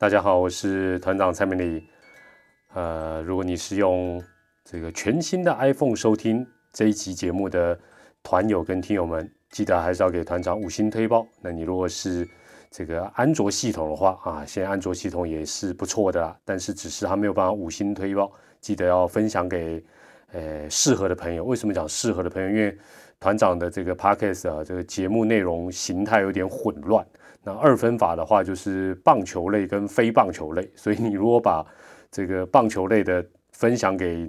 大家好，我是团长蔡明礼。呃，如果你是用这个全新的 iPhone 收听这一期节目的团友跟听友们，记得还是要给团长五星推报。那你如果是这个安卓系统的话啊，现在安卓系统也是不错的啦，但是只是它没有办法五星推报，记得要分享给呃适合的朋友。为什么讲适合的朋友？因为团长的这个 Podcast 啊，这个节目内容形态有点混乱。那二分法的话，就是棒球类跟非棒球类。所以你如果把这个棒球类的分享给，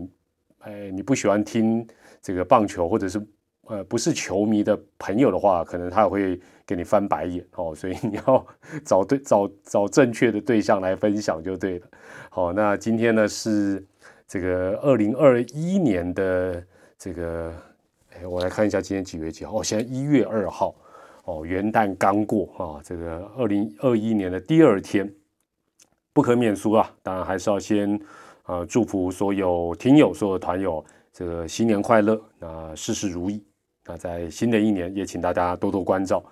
哎，你不喜欢听这个棒球或者是呃不是球迷的朋友的话，可能他会给你翻白眼哦。所以你要 找对找找正确的对象来分享就对了。好，那今天呢是这个二零二一年的这个，哎，我来看一下今天几月几号？哦，现在一月二号。哦，元旦刚过啊，这个二零二一年的第二天，不可免俗啊。当然还是要先呃祝福所有听友、所有团友，这个新年快乐，那事事如意。那在新的一年，也请大家多多关照。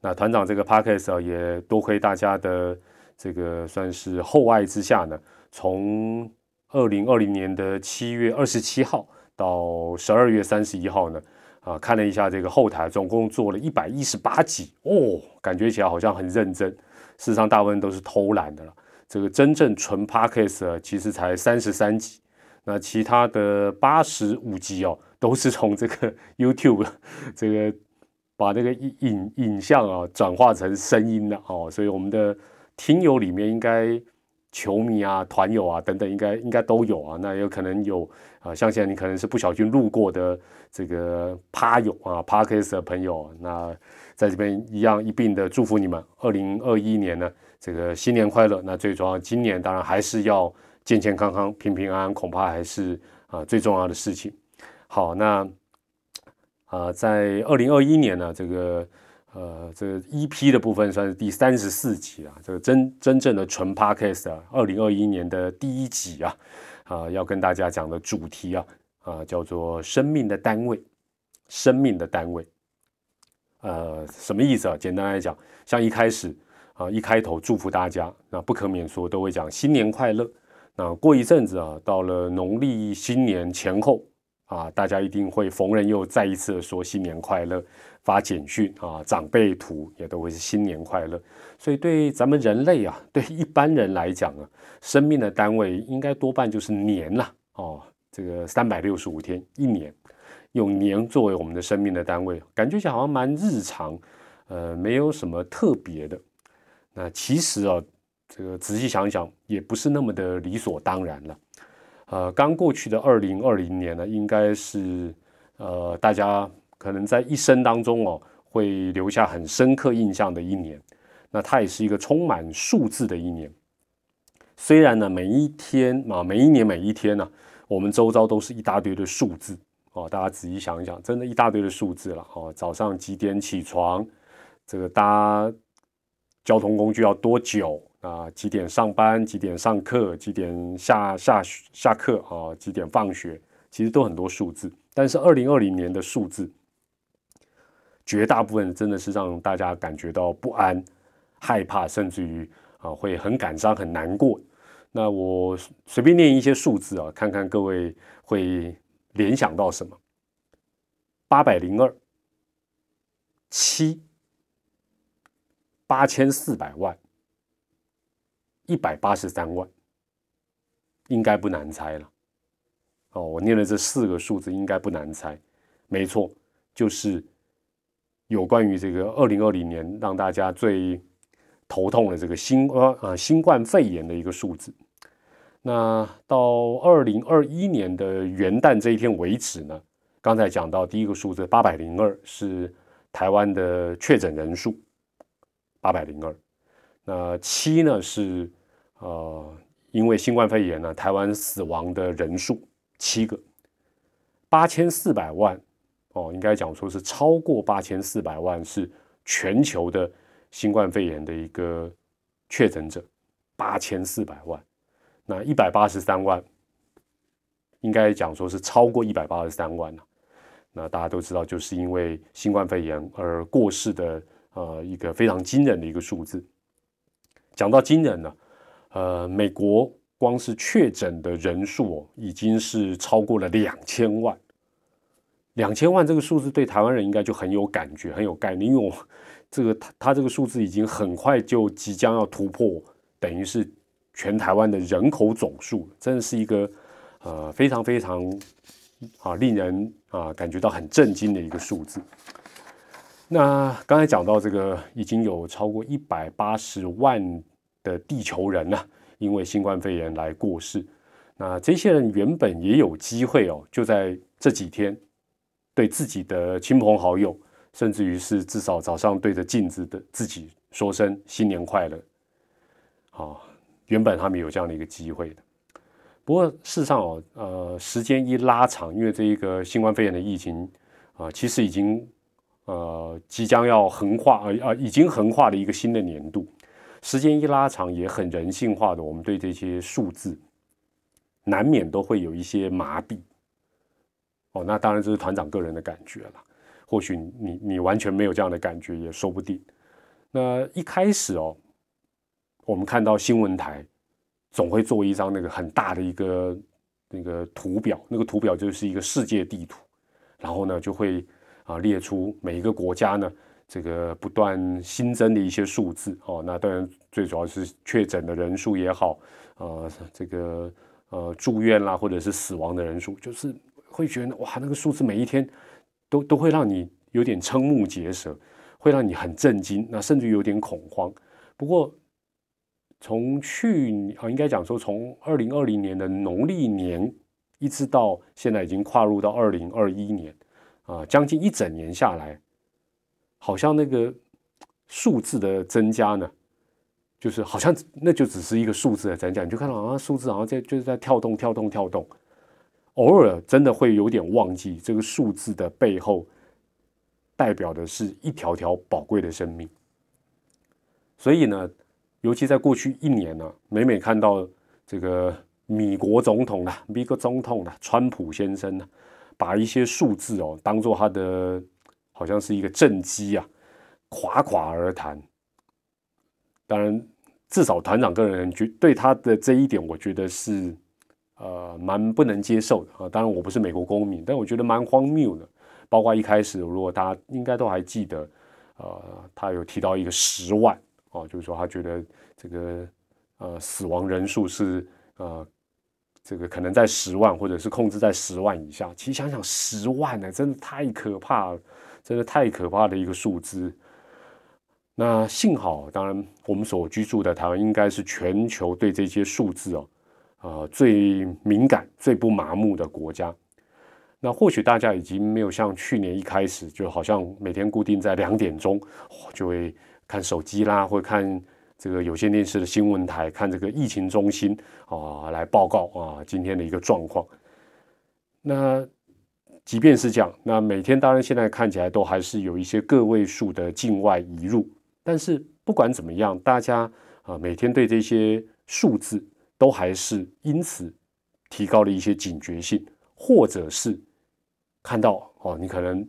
那团长这个 podcast 也多亏大家的这个算是厚爱之下呢，从二零二零年的七月二十七号到十二月三十一号呢。啊，看了一下这个后台，总共做了一百一十八集哦，感觉起来好像很认真。事实上，大部分都是偷懒的了。这个真正纯 podcast 其实才三十三集，那其他的八十五集哦，都是从这个 YouTube 这个把那个影影像啊转化成声音的哦。所以我们的听友里面应该。球迷啊，团友啊，等等，应该应该都有啊。那有可能有啊，像现在你可能是不小心路过的这个趴友啊，Parkes 的朋友，那在这边一样一并的祝福你们，二零二一年呢，这个新年快乐。那最重要，今年当然还是要健健康康、平平安安，恐怕还是啊最重要的事情。好，那啊，在二零二一年呢，这个。呃，这个 EP 的部分算是第三十四集了。这个真真正的纯 Podcast 啊，二零二一年的第一集啊，啊，要跟大家讲的主题啊，啊，叫做生命的单位，生命的单位。呃，什么意思啊？简单来讲，像一开始啊，一开头祝福大家，那不可免说都会讲新年快乐。那过一阵子啊，到了农历新年前后啊，大家一定会逢人又再一次的说新年快乐。发简讯啊，长辈图也都会是新年快乐，所以对咱们人类啊，对一般人来讲啊，生命的单位应该多半就是年了哦。这个三百六十五天一年，用年作为我们的生命的单位，感觉好像蛮日常，呃，没有什么特别的。那其实啊，这个仔细想想，也不是那么的理所当然了。呃，刚过去的二零二零年呢，应该是呃大家。可能在一生当中哦，会留下很深刻印象的一年。那它也是一个充满数字的一年。虽然呢，每一天啊，每一年每一天呢，我们周遭都是一大堆的数字哦。大家仔细想一想，真的一大堆的数字了哦。早上几点起床？这个搭交通工具要多久啊？几点上班？几点上课？几点下下下课啊？几点放学？其实都很多数字。但是二零二零年的数字。绝大部分真的是让大家感觉到不安、害怕，甚至于啊会很感伤、很难过。那我随便念一些数字啊，看看各位会联想到什么：八百零二、七、八千四百万、一百八十三万，应该不难猜了。哦，我念了这四个数字，应该不难猜。没错，就是。有关于这个二零二零年让大家最头痛的这个新冠啊新冠肺炎的一个数字，那到二零二一年的元旦这一天为止呢，刚才讲到第一个数字八百零二是台湾的确诊人数，八百零二，那七呢是呃因为新冠肺炎呢台湾死亡的人数七个，八千四百万。哦，应该讲说是超过八千四百万是全球的新冠肺炎的一个确诊者，八千四百万，那一百八十三万，应该讲说是超过一百八十三万了。那大家都知道，就是因为新冠肺炎而过世的呃一个非常惊人的一个数字。讲到惊人呢，呃，美国光是确诊的人数哦，已经是超过了两千万。两千万这个数字对台湾人应该就很有感觉、很有概念，因为我这个他他这个数字已经很快就即将要突破，等于是全台湾的人口总数，真的是一个呃非常非常啊令人啊感觉到很震惊的一个数字。那刚才讲到这个，已经有超过一百八十万的地球人呢，因为新冠肺炎来过世。那这些人原本也有机会哦，就在这几天。对自己的亲朋好友，甚至于是至少早上对着镜子的自己说声新年快乐。好，原本他们有这样的一个机会的，不过事实上哦，呃，时间一拉长，因为这一个新冠肺炎的疫情啊，其实已经呃即将要横跨呃啊已经横跨了一个新的年度。时间一拉长，也很人性化的，我们对这些数字难免都会有一些麻痹。哦，那当然这是团长个人的感觉了，或许你你完全没有这样的感觉也说不定。那一开始哦，我们看到新闻台总会做一张那个很大的一个那个图表，那个图表就是一个世界地图，然后呢就会啊列出每一个国家呢这个不断新增的一些数字哦。那当然最主要是确诊的人数也好，呃这个呃住院啦或者是死亡的人数，就是。会觉得哇，那个数字每一天都都会让你有点瞠目结舌，会让你很震惊，那甚至有点恐慌。不过从去啊，应该讲说从二零二零年的农历年一直到现在已经跨入到二零二一年啊，将近一整年下来，好像那个数字的增加呢，就是好像那就只是一个数字的增加，你就看到好像数字好像在就是在跳动跳动跳动。偶尔真的会有点忘记这个数字的背后，代表的是一条条宝贵的生命。所以呢，尤其在过去一年呢，每每看到这个米国总统啊米国总统啊川普先生呢，把一些数字哦当做他的好像是一个政绩啊，夸夸而谈。当然，至少团长个人觉对他的这一点，我觉得是。呃，蛮不能接受的啊！当然，我不是美国公民，但我觉得蛮荒谬的。包括一开始，如果大家应该都还记得，呃，他有提到一个十万哦，就是说他觉得这个呃死亡人数是呃这个可能在十万，或者是控制在十万以下。其实想想十万呢，真的太可怕了，真的太可怕的一个数字。那幸好，当然我们所居住的台湾应该是全球对这些数字哦。呃，最敏感、最不麻木的国家，那或许大家已经没有像去年一开始，就好像每天固定在两点钟，就会看手机啦，或看这个有线电视的新闻台，看这个疫情中心啊，来报告啊今天的一个状况。那即便是这样，那每天当然现在看起来都还是有一些个位数的境外移入，但是不管怎么样，大家啊每天对这些数字。都还是因此提高了一些警觉性，或者是看到哦，你可能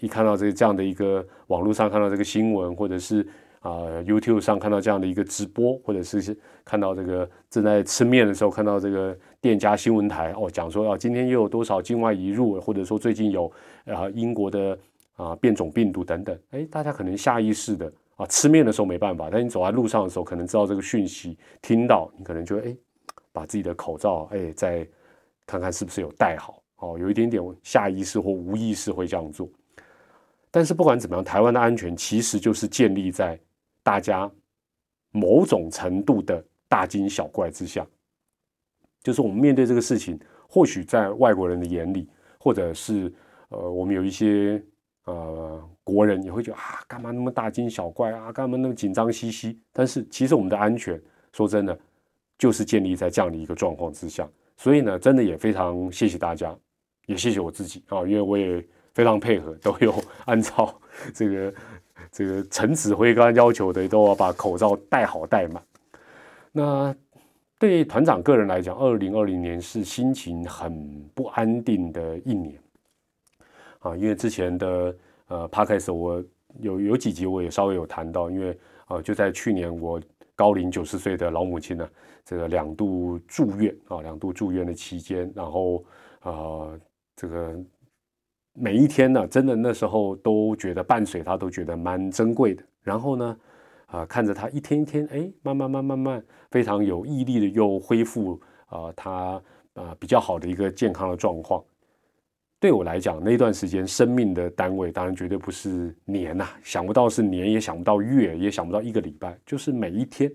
一看到这这样的一个网络上看到这个新闻，或者是啊 YouTube 上看到这样的一个直播，或者是看到这个正在吃面的时候看到这个店家新闻台哦讲说啊今天又有多少境外移入，或者说最近有啊英国的啊变种病毒等等，哎，大家可能下意识的啊吃面的时候没办法，但你走在路上的时候可能知道这个讯息，听到你可能就哎。把自己的口罩，哎，再看看是不是有戴好，哦，有一点点下意识或无意识会这样做。但是不管怎么样，台湾的安全其实就是建立在大家某种程度的大惊小怪之下。就是我们面对这个事情，或许在外国人的眼里，或者是呃，我们有一些呃国人也会觉得啊，干嘛那么大惊小怪啊，干嘛那么紧张兮兮？但是其实我们的安全，说真的。就是建立在这样的一个状况之下，所以呢，真的也非常谢谢大家，也谢谢我自己啊，因为我也非常配合，都有按照这个这个陈指挥官要求的，都要把口罩戴好戴满。那对团长个人来讲，二零二零年是心情很不安定的一年啊，因为之前的呃 p 开始我有有几集我也稍微有谈到，因为啊就在去年我。高龄九十岁的老母亲呢，这个两度住院啊，两度住院的期间，然后啊，这个每一天呢，真的那时候都觉得伴随他都觉得蛮珍贵的。然后呢，啊，看着他一天一天，哎，慢慢慢慢慢，非常有毅力的又恢复啊，他啊比较好的一个健康的状况。对我来讲，那段时间生命的单位当然绝对不是年呐，想不到是年，也想不到月，也想不到一个礼拜，就是每一天。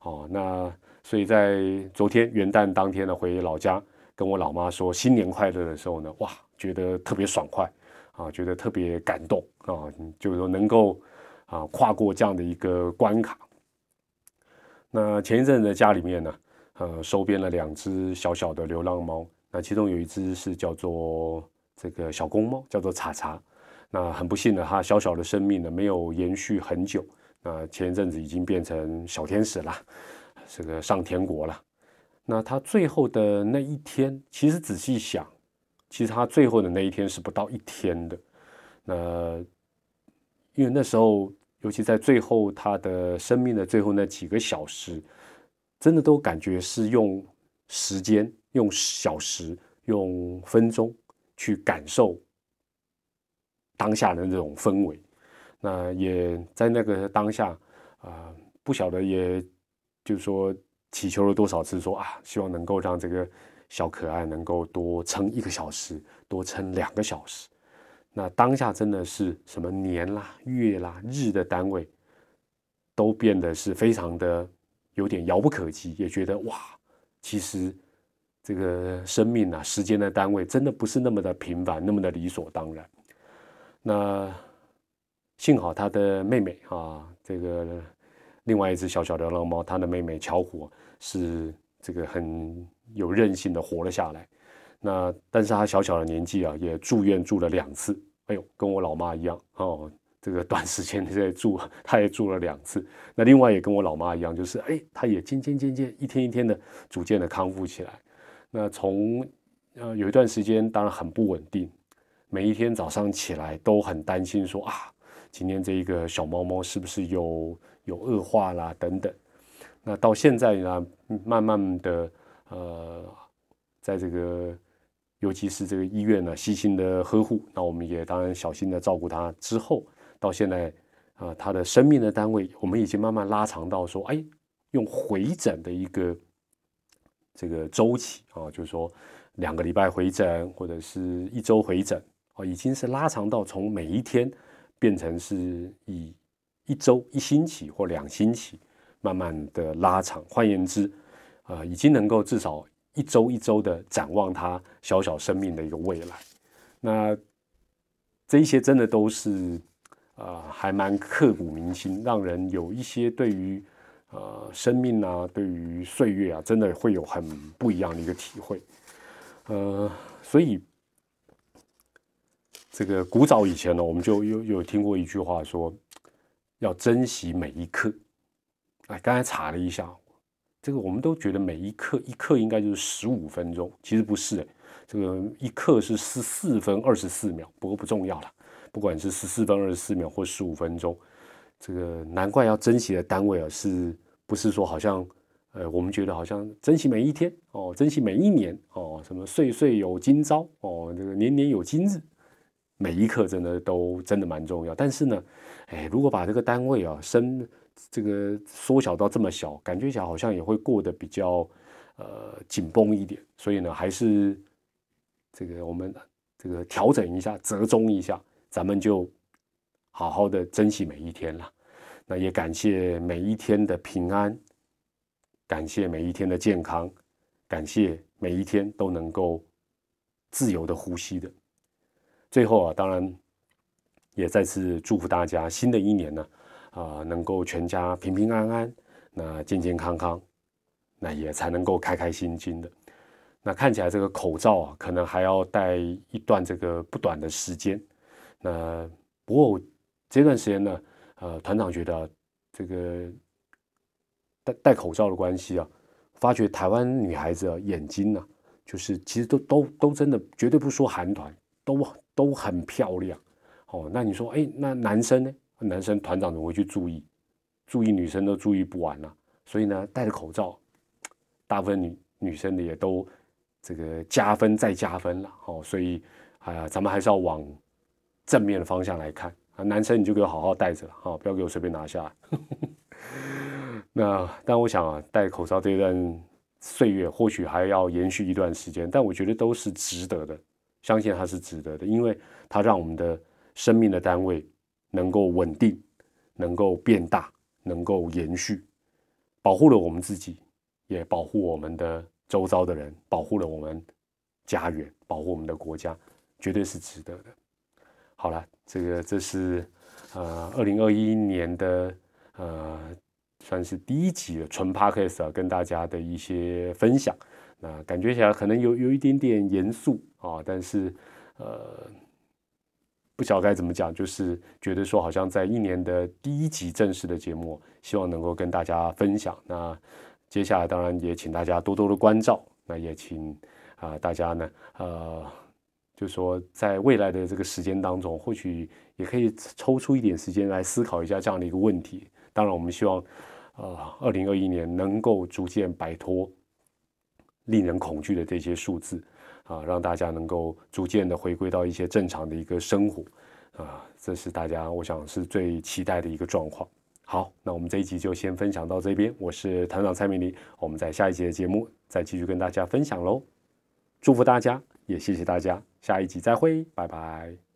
哦，那所以在昨天元旦当天呢，回老家跟我老妈说新年快乐的时候呢，哇，觉得特别爽快啊，觉得特别感动啊，就是说能够啊跨过这样的一个关卡。那前一阵子家里面呢，呃，收编了两只小小的流浪猫。那其中有一只是叫做这个小公猫，叫做茶茶。那很不幸的，它小小的生命呢没有延续很久。那前一阵子已经变成小天使了，这个上天国了。那它最后的那一天，其实仔细想，其实他最后的那一天是不到一天的。那因为那时候，尤其在最后他的生命的最后那几个小时，真的都感觉是用时间。用小时、用分钟去感受当下的那种氛围，那也在那个当下啊，不晓得也就是说祈求了多少次，说啊，希望能够让这个小可爱能够多撑一个小时，多撑两个小时。那当下真的是什么年啦、月啦、日的单位，都变得是非常的有点遥不可及，也觉得哇，其实。这个生命啊，时间的单位真的不是那么的平凡，那么的理所当然。那幸好他的妹妹啊，这个另外一只小小的浪猫，他的妹妹巧虎是这个很有韧性的活了下来。那但是他小小的年纪啊，也住院住了两次。哎呦，跟我老妈一样哦，这个短时间在住，他也住了两次。那另外也跟我老妈一样，就是哎，他也渐渐渐渐一天一天的逐渐的康复起来。那从呃有一段时间，当然很不稳定，每一天早上起来都很担心，说啊，今天这一个小猫猫是不是有有恶化啦等等。那到现在呢，慢慢的呃，在这个尤其是这个医院呢，细心的呵护，那我们也当然小心的照顾他。之后到现在啊，他的生命的单位，我们已经慢慢拉长到说，哎，用回诊的一个。这个周期啊，就是说两个礼拜回诊，或者是一周回诊哦，已经是拉长到从每一天变成是以一周、一星期或两星期慢慢的拉长。换言之，啊，已经能够至少一周一周的展望他小小生命的一个未来。那这一些真的都是啊，还蛮刻骨铭心，让人有一些对于。呃，生命啊，对于岁月啊，真的会有很不一样的一个体会。呃，所以这个古早以前呢，我们就有有听过一句话说，要珍惜每一刻。哎，刚才查了一下，这个我们都觉得每一刻一刻应该就是十五分钟，其实不是，这个一刻是十四分二十四秒，不过不重要了，不管是十四分二十四秒或十五分钟。这个难怪要珍惜的单位啊，是不是说好像，呃，我们觉得好像珍惜每一天哦，珍惜每一年哦，什么岁岁有今朝哦，这个年年有今日，每一刻真的都真的蛮重要。但是呢，哎，如果把这个单位啊，生这个缩小到这么小，感觉起来好像也会过得比较呃紧绷一点。所以呢，还是这个我们这个调整一下，折中一下，咱们就。好好的珍惜每一天了，那也感谢每一天的平安，感谢每一天的健康，感谢每一天都能够自由的呼吸的。最后啊，当然也再次祝福大家，新的一年呢，啊能够全家平平安安，那健健康康，那也才能够开开心心的。那看起来这个口罩啊，可能还要戴一段这个不短的时间。那不过。这段时间呢，呃，团长觉得这个戴戴口罩的关系啊，发觉台湾女孩子啊眼睛呢，就是其实都都都真的绝对不说韩团，都都很漂亮哦。那你说，哎，那男生呢？男生团长怎么会去注意？注意女生都注意不完了所以呢，戴着口罩，大部分女女生的也都这个加分再加分了哦。所以啊，咱们还是要往正面的方向来看啊。男生你就给我好好戴着了哈，不要给我随便拿下来。那但我想啊，戴口罩这段岁月或许还要延续一段时间，但我觉得都是值得的，相信它是值得的，因为它让我们的生命的单位能够稳定，能够变大，能够延续，保护了我们自己，也保护我们的周遭的人，保护了我们家园，保护我们的国家，绝对是值得的。好了，这个这是呃二零二一年的呃。算是第一集的纯 podcast，跟大家的一些分享。那感觉起来可能有有一点点严肃啊，但是呃，不晓该怎么讲，就是觉得说好像在一年的第一集正式的节目，希望能够跟大家分享。那接下来当然也请大家多多的关照。那也请啊大家呢，呃，就说在未来的这个时间当中，或许也可以抽出一点时间来思考一下这样的一个问题。当然，我们希望。啊，二零二一年能够逐渐摆脱令人恐惧的这些数字啊，让大家能够逐渐的回归到一些正常的一个生活啊，这是大家我想是最期待的一个状况。好，那我们这一集就先分享到这边，我是团长蔡明林，我们在下一集的节目再继续跟大家分享喽。祝福大家，也谢谢大家，下一集再会，拜拜。